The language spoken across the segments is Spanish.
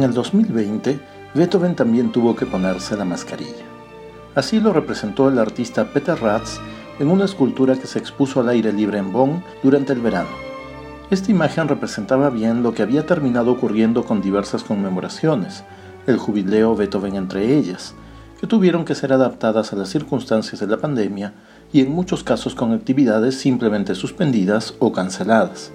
En el 2020, Beethoven también tuvo que ponerse la mascarilla. Así lo representó el artista Peter Ratz en una escultura que se expuso al aire libre en Bonn durante el verano. Esta imagen representaba bien lo que había terminado ocurriendo con diversas conmemoraciones, el jubileo Beethoven entre ellas, que tuvieron que ser adaptadas a las circunstancias de la pandemia y en muchos casos con actividades simplemente suspendidas o canceladas.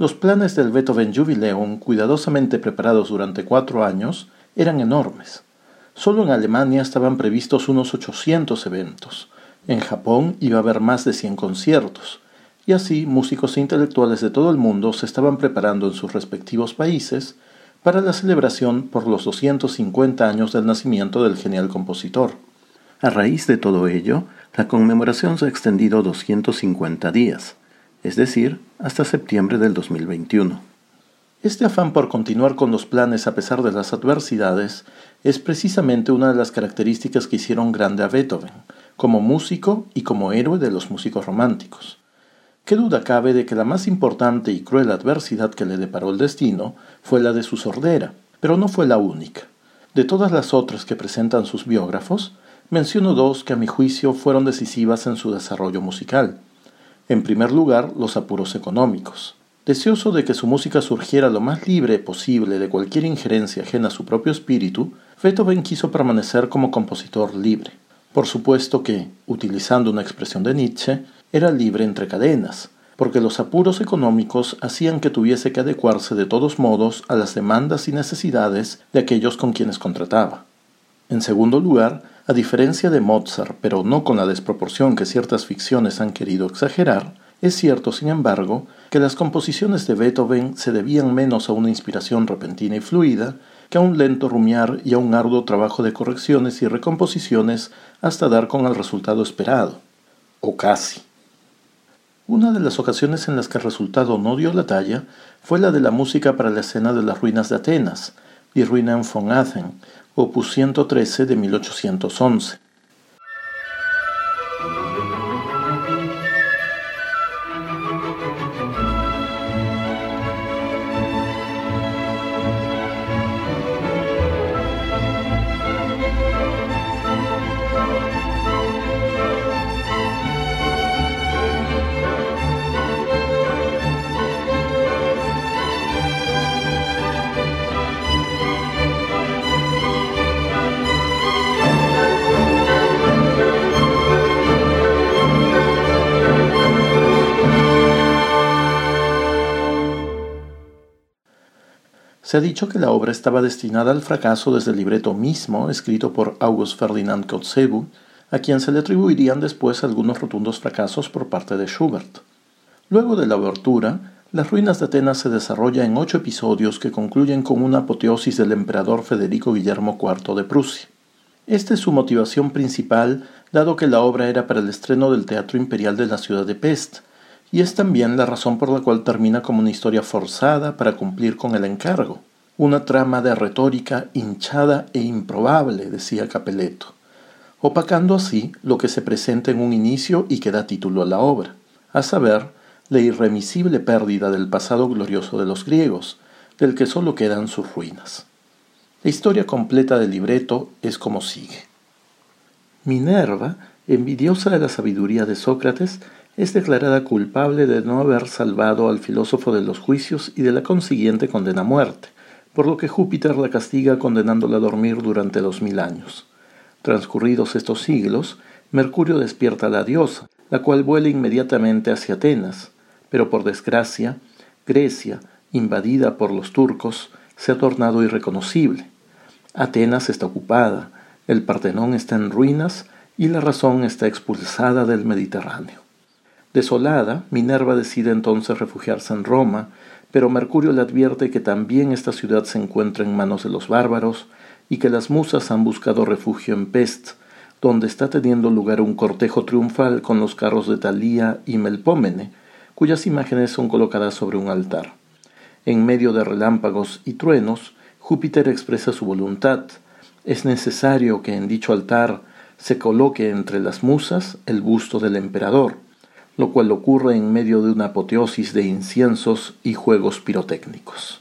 Los planes del Beethoven Jubileum, cuidadosamente preparados durante cuatro años, eran enormes. Solo en Alemania estaban previstos unos 800 eventos. En Japón iba a haber más de 100 conciertos. Y así músicos e intelectuales de todo el mundo se estaban preparando en sus respectivos países para la celebración por los 250 años del nacimiento del genial compositor. A raíz de todo ello, la conmemoración se ha extendido 250 días es decir, hasta septiembre del 2021. Este afán por continuar con los planes a pesar de las adversidades es precisamente una de las características que hicieron grande a Beethoven, como músico y como héroe de los músicos románticos. ¿Qué duda cabe de que la más importante y cruel adversidad que le deparó el destino fue la de su sordera, pero no fue la única. De todas las otras que presentan sus biógrafos, menciono dos que a mi juicio fueron decisivas en su desarrollo musical. En primer lugar, los apuros económicos. Deseoso de que su música surgiera lo más libre posible de cualquier injerencia ajena a su propio espíritu, Beethoven quiso permanecer como compositor libre. Por supuesto que, utilizando una expresión de Nietzsche, era libre entre cadenas, porque los apuros económicos hacían que tuviese que adecuarse de todos modos a las demandas y necesidades de aquellos con quienes contrataba. En segundo lugar, a diferencia de Mozart, pero no con la desproporción que ciertas ficciones han querido exagerar, es cierto, sin embargo, que las composiciones de Beethoven se debían menos a una inspiración repentina y fluida que a un lento rumiar y a un arduo trabajo de correcciones y recomposiciones hasta dar con el resultado esperado. O casi. Una de las ocasiones en las que el resultado no dio la talla fue la de la música para la escena de las ruinas de Atenas, y Ruinen von Athen, opus 113 de 1811. Se ha dicho que la obra estaba destinada al fracaso desde el libreto mismo, escrito por August Ferdinand Kotzebue, a quien se le atribuirían después algunos rotundos fracasos por parte de Schubert. Luego de la abertura, Las ruinas de Atenas se desarrolla en ocho episodios que concluyen con una apoteosis del emperador Federico Guillermo IV de Prusia. Esta es su motivación principal, dado que la obra era para el estreno del Teatro Imperial de la ciudad de Pest, y es también la razón por la cual termina como una historia forzada para cumplir con el encargo, una trama de retórica hinchada e improbable, decía Capeletto, opacando así lo que se presenta en un inicio y que da título a la obra, a saber, la irremisible pérdida del pasado glorioso de los griegos, del que sólo quedan sus ruinas. La historia completa del libreto es como sigue. Minerva, envidiosa de la sabiduría de Sócrates, es declarada culpable de no haber salvado al filósofo de los juicios y de la consiguiente condena a muerte, por lo que Júpiter la castiga condenándola a dormir durante dos mil años. Transcurridos estos siglos, Mercurio despierta a la diosa, la cual vuela inmediatamente hacia Atenas, pero por desgracia, Grecia, invadida por los turcos, se ha tornado irreconocible. Atenas está ocupada, el Partenón está en ruinas y la razón está expulsada del Mediterráneo. Desolada, Minerva decide entonces refugiarse en Roma, pero Mercurio le advierte que también esta ciudad se encuentra en manos de los bárbaros y que las musas han buscado refugio en Pest, donde está teniendo lugar un cortejo triunfal con los carros de Talía y Melpómene, cuyas imágenes son colocadas sobre un altar. En medio de relámpagos y truenos, Júpiter expresa su voluntad. Es necesario que en dicho altar se coloque entre las musas el busto del emperador, lo cual ocurre en medio de una apoteosis de inciensos y juegos pirotécnicos.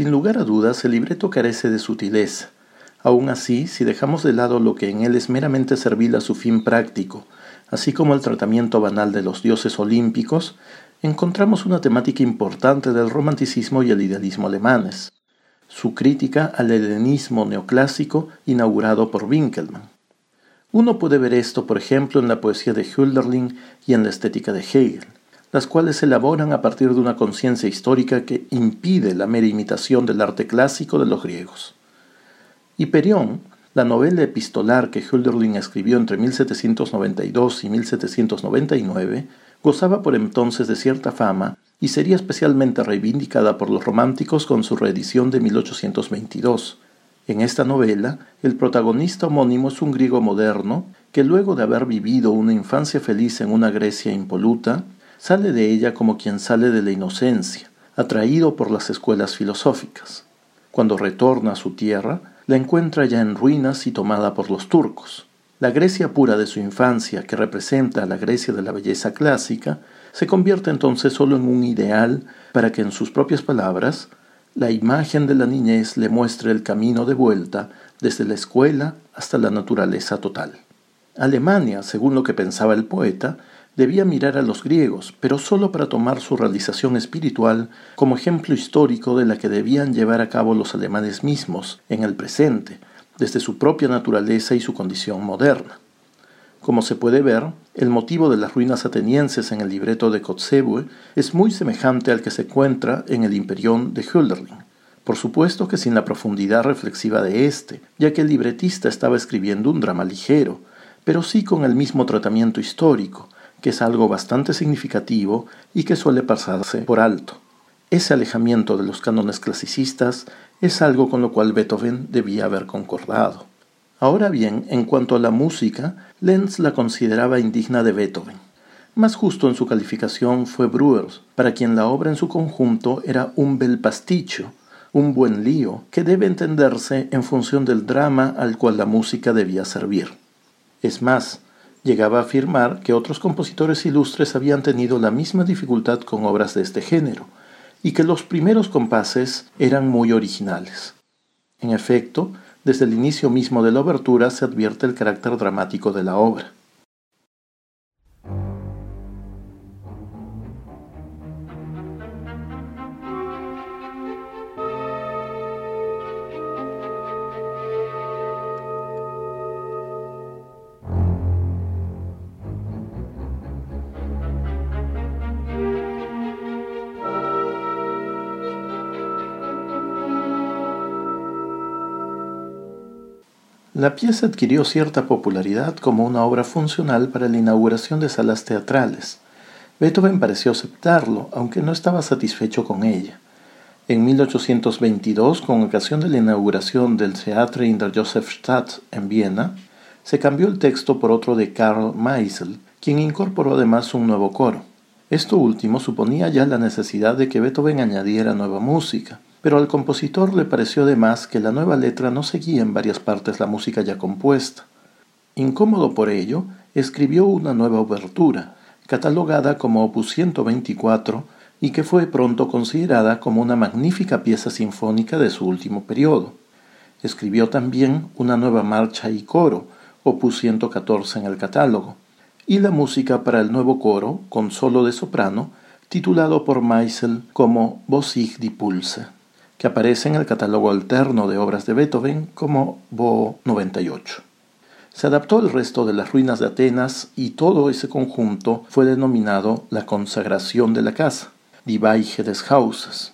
Sin lugar a dudas, el libreto carece de sutileza. Aún así, si dejamos de lado lo que en él es meramente servil a su fin práctico, así como el tratamiento banal de los dioses olímpicos, encontramos una temática importante del romanticismo y el idealismo alemanes, su crítica al helenismo neoclásico inaugurado por Winkelmann. Uno puede ver esto, por ejemplo, en la poesía de Hölderlin y en la estética de Hegel las cuales se elaboran a partir de una conciencia histórica que impide la mera imitación del arte clásico de los griegos. Hiperión, la novela epistolar que Hölderlin escribió entre 1792 y 1799, gozaba por entonces de cierta fama y sería especialmente reivindicada por los románticos con su reedición de 1822. En esta novela, el protagonista homónimo es un griego moderno que luego de haber vivido una infancia feliz en una Grecia impoluta, sale de ella como quien sale de la inocencia, atraído por las escuelas filosóficas. Cuando retorna a su tierra, la encuentra ya en ruinas y tomada por los turcos. La Grecia pura de su infancia, que representa a la Grecia de la belleza clásica, se convierte entonces solo en un ideal para que en sus propias palabras la imagen de la niñez le muestre el camino de vuelta desde la escuela hasta la naturaleza total. Alemania, según lo que pensaba el poeta, debía mirar a los griegos, pero sólo para tomar su realización espiritual como ejemplo histórico de la que debían llevar a cabo los alemanes mismos en el presente, desde su propia naturaleza y su condición moderna. Como se puede ver, el motivo de las ruinas atenienses en el libreto de Kotzebue es muy semejante al que se encuentra en el Imperión de Hölderlin. Por supuesto que sin la profundidad reflexiva de éste, ya que el libretista estaba escribiendo un drama ligero, pero sí con el mismo tratamiento histórico, que es algo bastante significativo y que suele pasarse por alto. Ese alejamiento de los cánones clasicistas es algo con lo cual Beethoven debía haber concordado. Ahora bien, en cuanto a la música, Lenz la consideraba indigna de Beethoven. Más justo en su calificación fue Breuers, para quien la obra en su conjunto era un bel pasticcio, un buen lío, que debe entenderse en función del drama al cual la música debía servir. Es más, llegaba a afirmar que otros compositores ilustres habían tenido la misma dificultad con obras de este género, y que los primeros compases eran muy originales. En efecto, desde el inicio mismo de la obertura se advierte el carácter dramático de la obra. La pieza adquirió cierta popularidad como una obra funcional para la inauguración de salas teatrales. Beethoven pareció aceptarlo, aunque no estaba satisfecho con ella. En 1822, con ocasión de la inauguración del Theatre in der Josefstadt en Viena, se cambió el texto por otro de Karl Meisel, quien incorporó además un nuevo coro. Esto último suponía ya la necesidad de que Beethoven añadiera nueva música pero al compositor le pareció de más que la nueva letra no seguía en varias partes la música ya compuesta. Incómodo por ello, escribió una nueva obertura, catalogada como opus 124, y que fue pronto considerada como una magnífica pieza sinfónica de su último periodo. Escribió también una nueva marcha y coro, opus 114 en el catálogo, y la música para el nuevo coro, con solo de soprano, titulado por Meisel como Bosig die Pulse, que aparece en el catálogo alterno de obras de Beethoven como Bo 98. Se adaptó el resto de las ruinas de Atenas y todo ese conjunto fue denominado la consagración de la casa, Die Weiche des Hauses.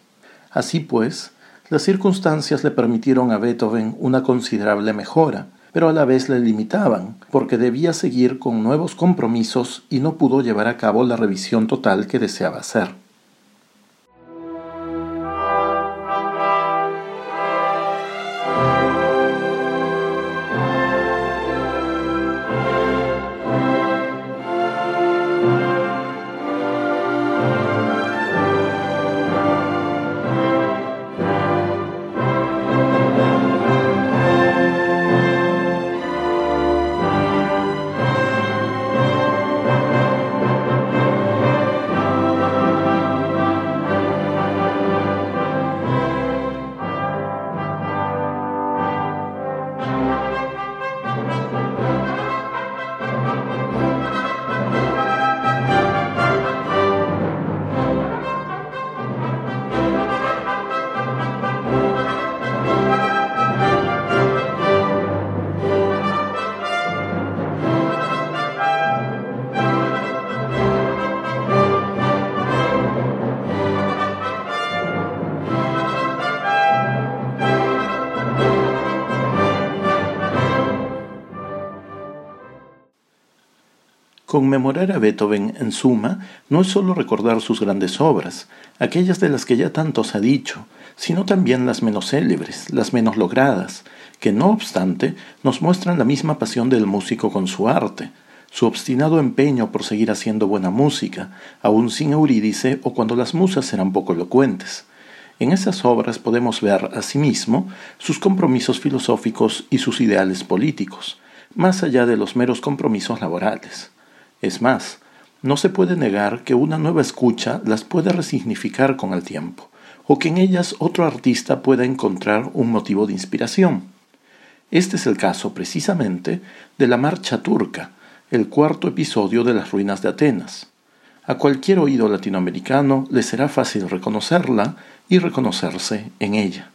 Así pues, las circunstancias le permitieron a Beethoven una considerable mejora, pero a la vez le limitaban, porque debía seguir con nuevos compromisos y no pudo llevar a cabo la revisión total que deseaba hacer. Conmemorar a Beethoven, en suma, no es solo recordar sus grandes obras, aquellas de las que ya tanto se ha dicho, sino también las menos célebres, las menos logradas, que no obstante nos muestran la misma pasión del músico con su arte, su obstinado empeño por seguir haciendo buena música, aun sin Eurídice o cuando las musas eran poco elocuentes. En esas obras podemos ver, asimismo, sus compromisos filosóficos y sus ideales políticos, más allá de los meros compromisos laborales. Es más, no se puede negar que una nueva escucha las puede resignificar con el tiempo, o que en ellas otro artista pueda encontrar un motivo de inspiración. Este es el caso precisamente de la Marcha Turca, el cuarto episodio de las ruinas de Atenas. A cualquier oído latinoamericano le será fácil reconocerla y reconocerse en ella.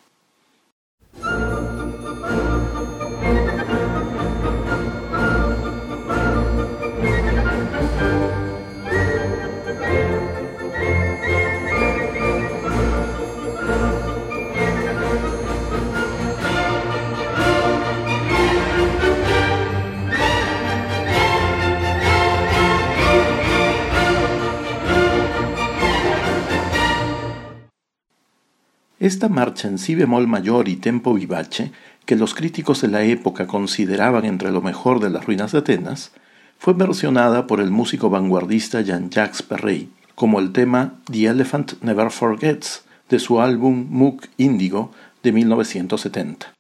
Esta marcha en si bemol mayor y tempo vivace, que los críticos de la época consideraban entre lo mejor de las ruinas de Atenas, fue versionada por el músico vanguardista Jean-Jacques Perrey como el tema The Elephant Never Forgets de su álbum Moog Indigo de 1970.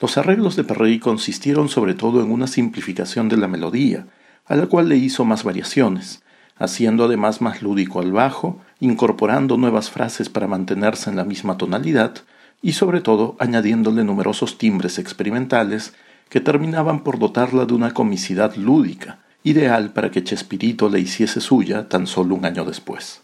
Los arreglos de Perrey consistieron sobre todo en una simplificación de la melodía, a la cual le hizo más variaciones, haciendo además más lúdico al bajo, incorporando nuevas frases para mantenerse en la misma tonalidad y sobre todo añadiéndole numerosos timbres experimentales que terminaban por dotarla de una comicidad lúdica, ideal para que Chespirito le hiciese suya tan solo un año después.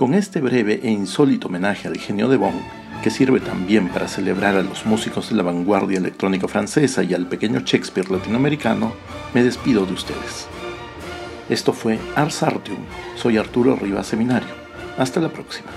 Con este breve e insólito homenaje al genio de Bonn, que sirve también para celebrar a los músicos de la vanguardia electrónica francesa y al pequeño Shakespeare latinoamericano, me despido de ustedes. Esto fue Ars Artium. Soy Arturo Rivas Seminario. Hasta la próxima.